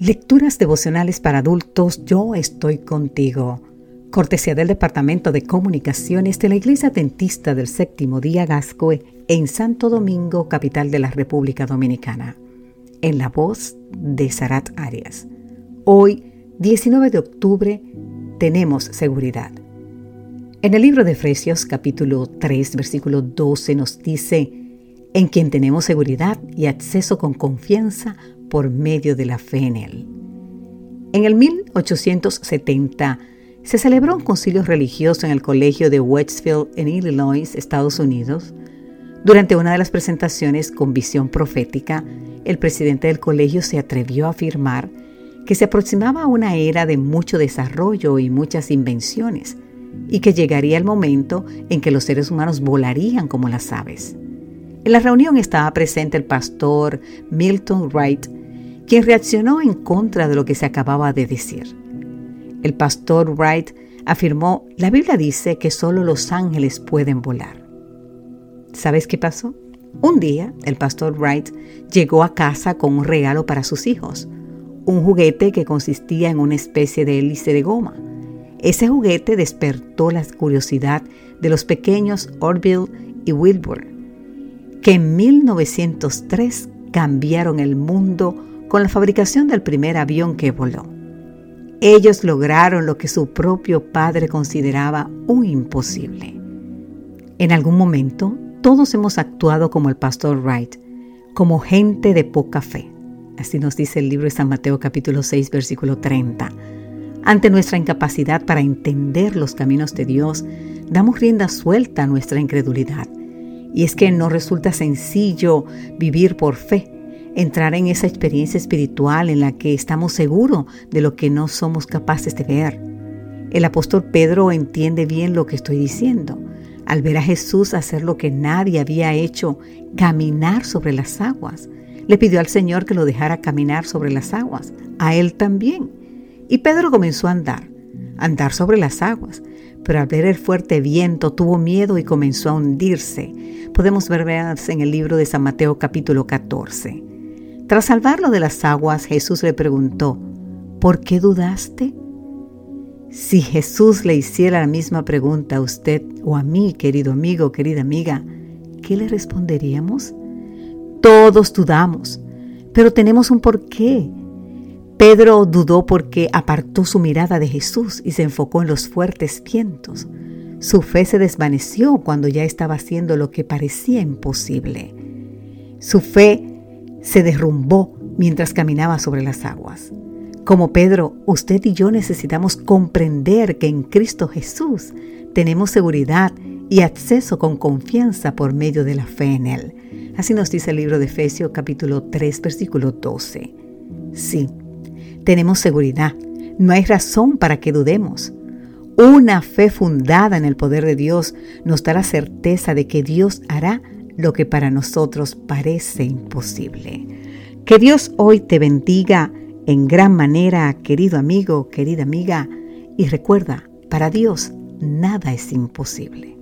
Lecturas devocionales para adultos, yo estoy contigo. Cortesía del Departamento de Comunicaciones de la Iglesia Dentista del Séptimo Día Gascoe en Santo Domingo, capital de la República Dominicana. En la voz de Sarat Arias. Hoy, 19 de octubre, tenemos seguridad. En el libro de Efesios capítulo 3 versículo 12 nos dice, en quien tenemos seguridad y acceso con confianza por medio de la fe en Él. En el 1870 se celebró un concilio religioso en el colegio de Westfield en Illinois, Estados Unidos. Durante una de las presentaciones con visión profética, el presidente del colegio se atrevió a afirmar que se aproximaba a una era de mucho desarrollo y muchas invenciones, y que llegaría el momento en que los seres humanos volarían como las aves. En la reunión estaba presente el pastor Milton Wright, quien reaccionó en contra de lo que se acababa de decir. El pastor Wright afirmó, la Biblia dice que solo los ángeles pueden volar. ¿Sabes qué pasó? Un día el pastor Wright llegó a casa con un regalo para sus hijos, un juguete que consistía en una especie de hélice de goma. Ese juguete despertó la curiosidad de los pequeños Orville y Wilbur, que en 1903 cambiaron el mundo con la fabricación del primer avión que voló. Ellos lograron lo que su propio padre consideraba un imposible. En algún momento, todos hemos actuado como el pastor Wright, como gente de poca fe. Así nos dice el libro de San Mateo capítulo 6 versículo 30. Ante nuestra incapacidad para entender los caminos de Dios, damos rienda suelta a nuestra incredulidad. Y es que no resulta sencillo vivir por fe, entrar en esa experiencia espiritual en la que estamos seguros de lo que no somos capaces de ver. El apóstol Pedro entiende bien lo que estoy diciendo. Al ver a Jesús hacer lo que nadie había hecho, caminar sobre las aguas, le pidió al Señor que lo dejara caminar sobre las aguas, a él también. Y Pedro comenzó a andar, andar sobre las aguas, pero al ver el fuerte viento tuvo miedo y comenzó a hundirse. Podemos ver en el libro de San Mateo capítulo 14. Tras salvarlo de las aguas, Jesús le preguntó, ¿por qué dudaste? Si Jesús le hiciera la misma pregunta a usted o a mí, querido amigo, querida amiga, ¿qué le responderíamos? Todos dudamos, pero tenemos un porqué. Pedro dudó porque apartó su mirada de Jesús y se enfocó en los fuertes vientos. Su fe se desvaneció cuando ya estaba haciendo lo que parecía imposible. Su fe se derrumbó mientras caminaba sobre las aguas. Como Pedro, usted y yo necesitamos comprender que en Cristo Jesús tenemos seguridad y acceso con confianza por medio de la fe en Él. Así nos dice el libro de Efesios capítulo 3 versículo 12. Sí, tenemos seguridad. No hay razón para que dudemos. Una fe fundada en el poder de Dios nos da la certeza de que Dios hará lo que para nosotros parece imposible. Que Dios hoy te bendiga en gran manera, querido amigo, querida amiga, y recuerda, para Dios nada es imposible.